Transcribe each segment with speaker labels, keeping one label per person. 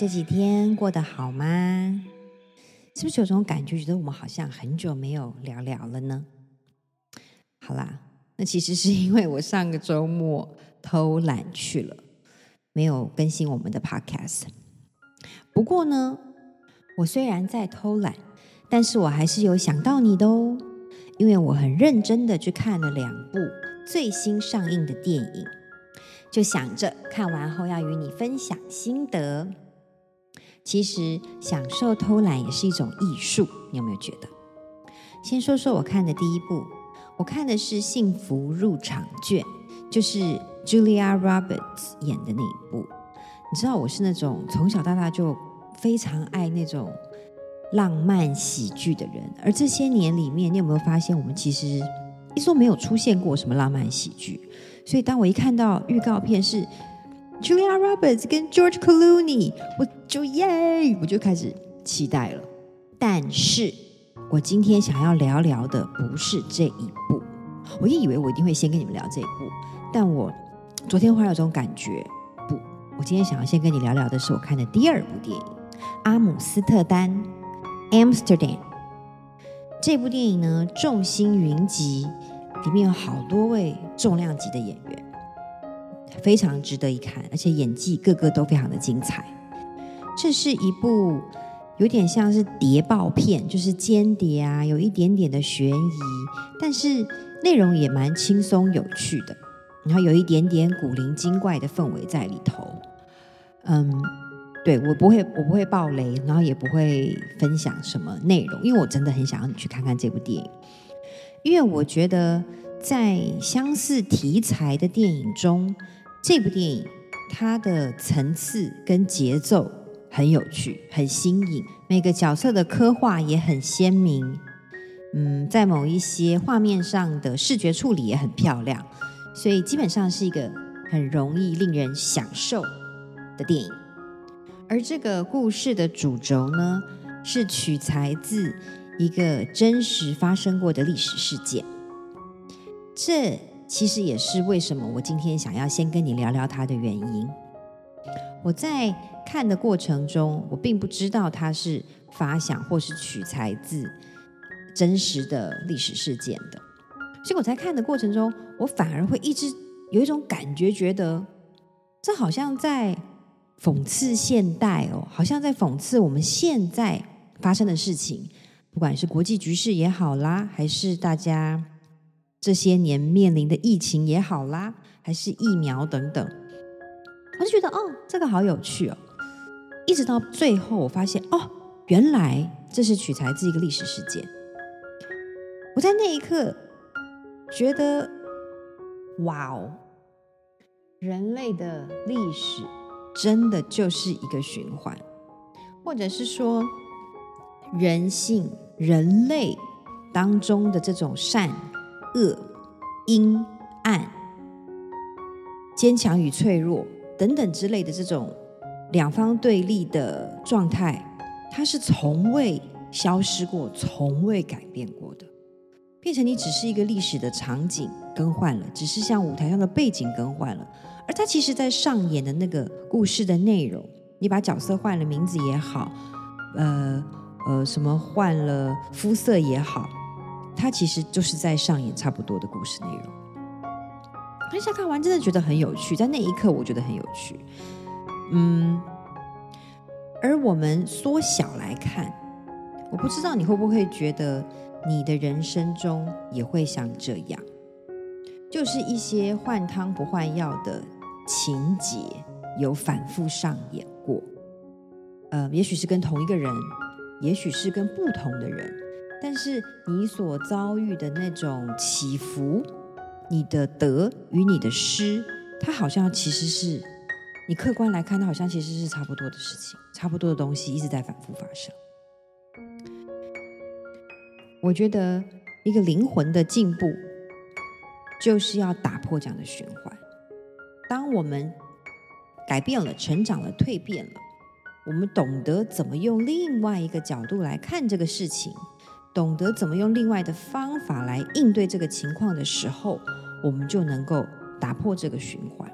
Speaker 1: 这几天过得好吗？是不是有种感觉，觉得我们好像很久没有聊聊了呢？好啦，那其实是因为我上个周末偷懒去了，没有更新我们的 podcast。不过呢，我虽然在偷懒，但是我还是有想到你的哦，因为我很认真的去看了两部最新上映的电影。就想着看完后要与你分享心得。其实享受偷懒也是一种艺术，你有没有觉得？先说说我看的第一部，我看的是《幸福入场券》，就是 Julia Roberts 演的那一部。你知道我是那种从小到大就非常爱那种浪漫喜剧的人，而这些年里面，你有没有发现我们其实一直都没有出现过什么浪漫喜剧？所以，当我一看到预告片是 Julia Roberts 跟 George Clooney，我就耶，我就开始期待了。但是，我今天想要聊聊的不是这一部。我也以为我一定会先跟你们聊这一部，但我昨天忽然有种感觉，不，我今天想要先跟你聊聊的是我看的第二部电影《阿姆斯特丹》（Amsterdam）。这部电影呢，众星云集。里面有好多位重量级的演员，非常值得一看，而且演技个个都非常的精彩。这是一部有点像是谍报片，就是间谍啊，有一点点的悬疑，但是内容也蛮轻松有趣的，然后有一点点古灵精怪的氛围在里头。嗯，对，我不会，我不会爆雷，然后也不会分享什么内容，因为我真的很想要你去看看这部电影。因为我觉得，在相似题材的电影中，这部电影它的层次跟节奏很有趣，很新颖，每个角色的刻画也很鲜明。嗯，在某一些画面上的视觉处理也很漂亮，所以基本上是一个很容易令人享受的电影。而这个故事的主轴呢，是取材自。一个真实发生过的历史事件，这其实也是为什么我今天想要先跟你聊聊它的原因。我在看的过程中，我并不知道它是发想或是取材自真实的历史事件的，所以我在看的过程中，我反而会一直有一种感觉，觉得这好像在讽刺现代哦，好像在讽刺我们现在发生的事情。不管是国际局势也好啦，还是大家这些年面临的疫情也好啦，还是疫苗等等，我就觉得哦，这个好有趣哦。一直到最后，我发现哦，原来这是取材自一个历史事件。我在那一刻觉得，哇哦，人类的历史真的就是一个循环，或者是说。人性、人类当中的这种善恶、阴暗、坚强与脆弱等等之类的这种两方对立的状态，它是从未消失过、从未改变过的。变成你只是一个历史的场景更换了，只是像舞台上的背景更换了，而它其实在上演的那个故事的内容，你把角色换了名字也好，呃。呃，什么换了肤色也好，它其实就是在上演差不多的故事内容。当下看完，真的觉得很有趣，在那一刻，我觉得很有趣。嗯，而我们缩小来看，我不知道你会不会觉得你的人生中也会像这样，就是一些换汤不换药的情节有反复上演过。呃，也许是跟同一个人。也许是跟不同的人，但是你所遭遇的那种起伏，你的得与你的失，它好像其实是你客观来看，它好像其实是差不多的事情，差不多的东西一直在反复发生。我觉得一个灵魂的进步，就是要打破这样的循环。当我们改变了、成长了、蜕变了。我们懂得怎么用另外一个角度来看这个事情，懂得怎么用另外的方法来应对这个情况的时候，我们就能够打破这个循环，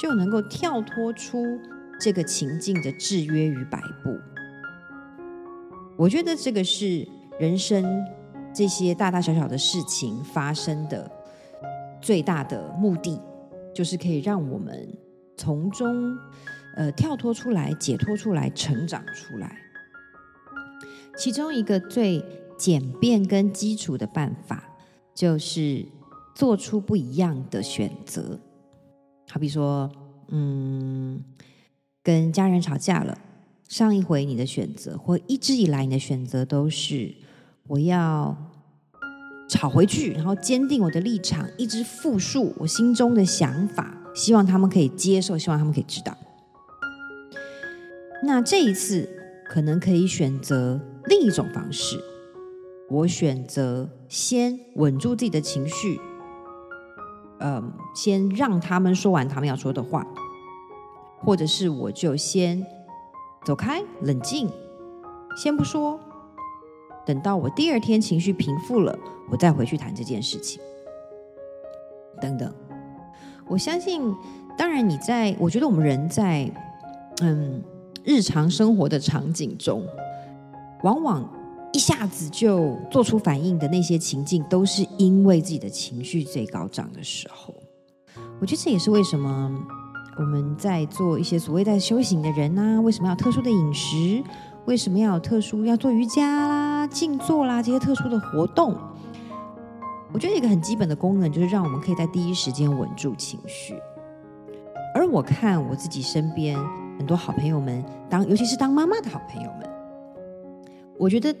Speaker 1: 就能够跳脱出这个情境的制约与摆布。我觉得这个是人生这些大大小小的事情发生的最大的目的，就是可以让我们从中呃跳脱出来、解脱出来、成长出来。其中一个最简便跟基础的办法，就是做出不一样的选择。好比说，嗯，跟家人吵架了，上一回你的选择，或一直以来你的选择都是我要吵回去，然后坚定我的立场，一直复述我心中的想法，希望他们可以接受，希望他们可以知道。那这一次可能可以选择另一种方式，我选择先稳住自己的情绪。嗯，先让他们说完他们要说的话，或者是我就先走开，冷静，先不说，等到我第二天情绪平复了，我再回去谈这件事情。等等，我相信，当然你在，我觉得我们人在嗯日常生活的场景中，往往。一下子就做出反应的那些情境，都是因为自己的情绪最高涨的时候。我觉得这也是为什么我们在做一些所谓在修行的人啊，为什么要特殊的饮食？为什么要有特殊要做瑜伽啦、静坐啦这些特殊的活动？我觉得一个很基本的功能就是让我们可以在第一时间稳住情绪。而我看我自己身边很多好朋友们，当尤其是当妈妈的好朋友们，我觉得。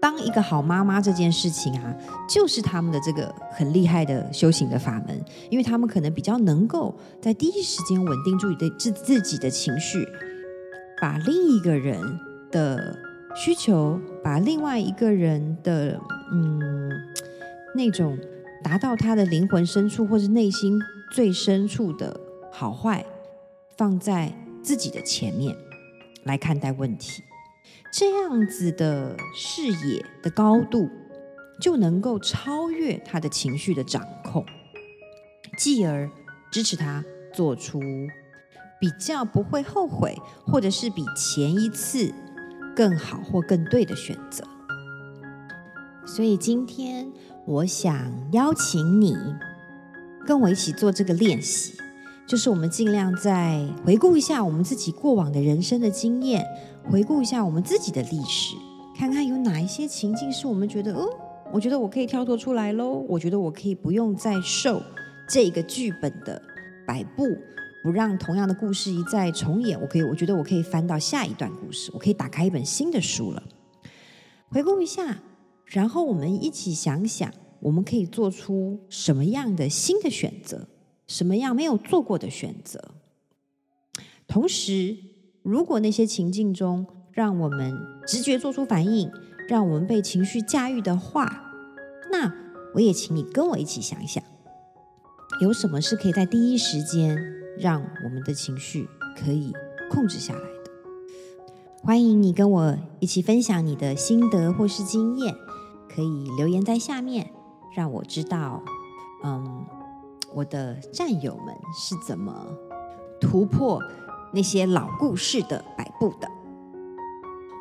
Speaker 1: 当一个好妈妈这件事情啊，就是他们的这个很厉害的修行的法门，因为他们可能比较能够在第一时间稳定住你的自自己的情绪，把另一个人的需求，把另外一个人的嗯那种达到他的灵魂深处或是内心最深处的好坏，放在自己的前面来看待问题。这样子的视野的高度，就能够超越他的情绪的掌控，继而支持他做出比较不会后悔，或者是比前一次更好或更对的选择。所以今天我想邀请你跟我一起做这个练习，就是我们尽量再回顾一下我们自己过往的人生的经验。回顾一下我们自己的历史，看看有哪一些情境是我们觉得，哦，我觉得我可以跳脱出来喽。我觉得我可以不用再受这个剧本的摆布，不让同样的故事一再重演。我可以，我觉得我可以翻到下一段故事，我可以打开一本新的书了。回顾一下，然后我们一起想想，我们可以做出什么样的新的选择，什么样没有做过的选择，同时。如果那些情境中让我们直觉做出反应，让我们被情绪驾驭的话，那我也请你跟我一起想一想，有什么是可以在第一时间让我们的情绪可以控制下来的？欢迎你跟我一起分享你的心得或是经验，可以留言在下面，让我知道，嗯，我的战友们是怎么突破。那些老故事的摆布的，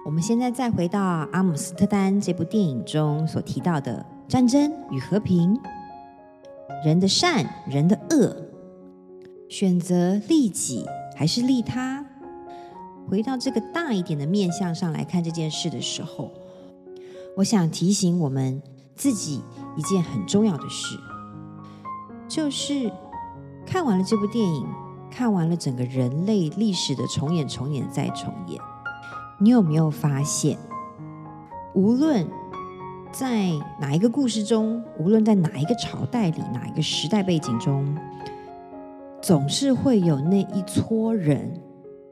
Speaker 1: 我们现在再回到阿姆斯特丹这部电影中所提到的战争与和平，人的善，人的恶，选择利己还是利他？回到这个大一点的面向上来看这件事的时候，我想提醒我们自己一件很重要的事，就是看完了这部电影。看完了整个人类历史的重演、重演再重演，你有没有发现，无论在哪一个故事中，无论在哪一个朝代里、哪一个时代背景中，总是会有那一撮人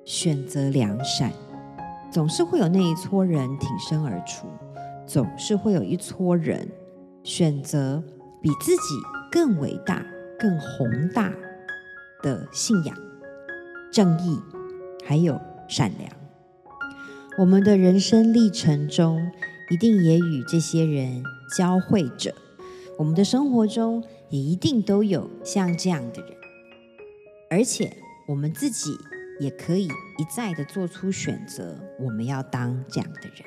Speaker 1: 选择良善，总是会有那一撮人挺身而出，总是会有一撮人选择比自己更伟大、更宏大。的信仰、正义，还有善良，我们的人生历程中，一定也与这些人交汇着。我们的生活中，也一定都有像这样的人，而且我们自己也可以一再的做出选择，我们要当这样的人。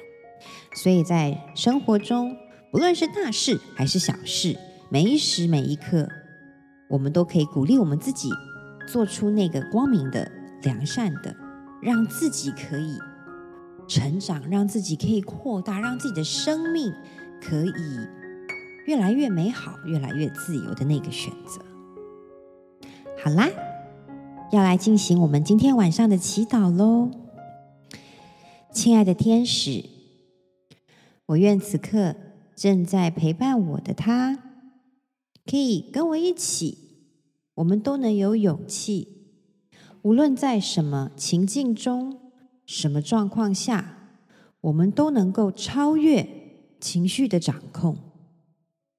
Speaker 1: 所以在生活中，不论是大事还是小事，每一时每一刻，我们都可以鼓励我们自己，做出那个光明的、良善的，让自己可以成长，让自己可以扩大，让自己的生命可以越来越美好、越来越自由的那个选择。好啦。要来进行我们今天晚上的祈祷喽，亲爱的天使，我愿此刻正在陪伴我的他，可以跟我一起，我们都能有勇气，无论在什么情境中、什么状况下，我们都能够超越情绪的掌控，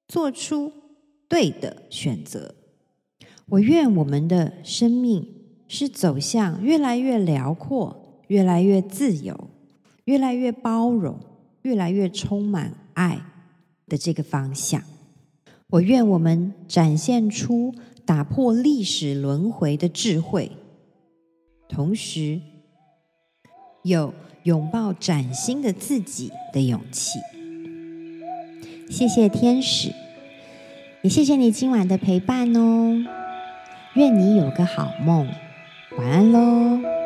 Speaker 1: 做出对的选择。我愿我们的生命。是走向越来越辽阔、越来越自由、越来越包容、越来越充满爱的这个方向。我愿我们展现出打破历史轮回的智慧，同时有拥抱崭新的自己的勇气。谢谢天使，也谢谢你今晚的陪伴哦。愿你有个好梦。晚安喽。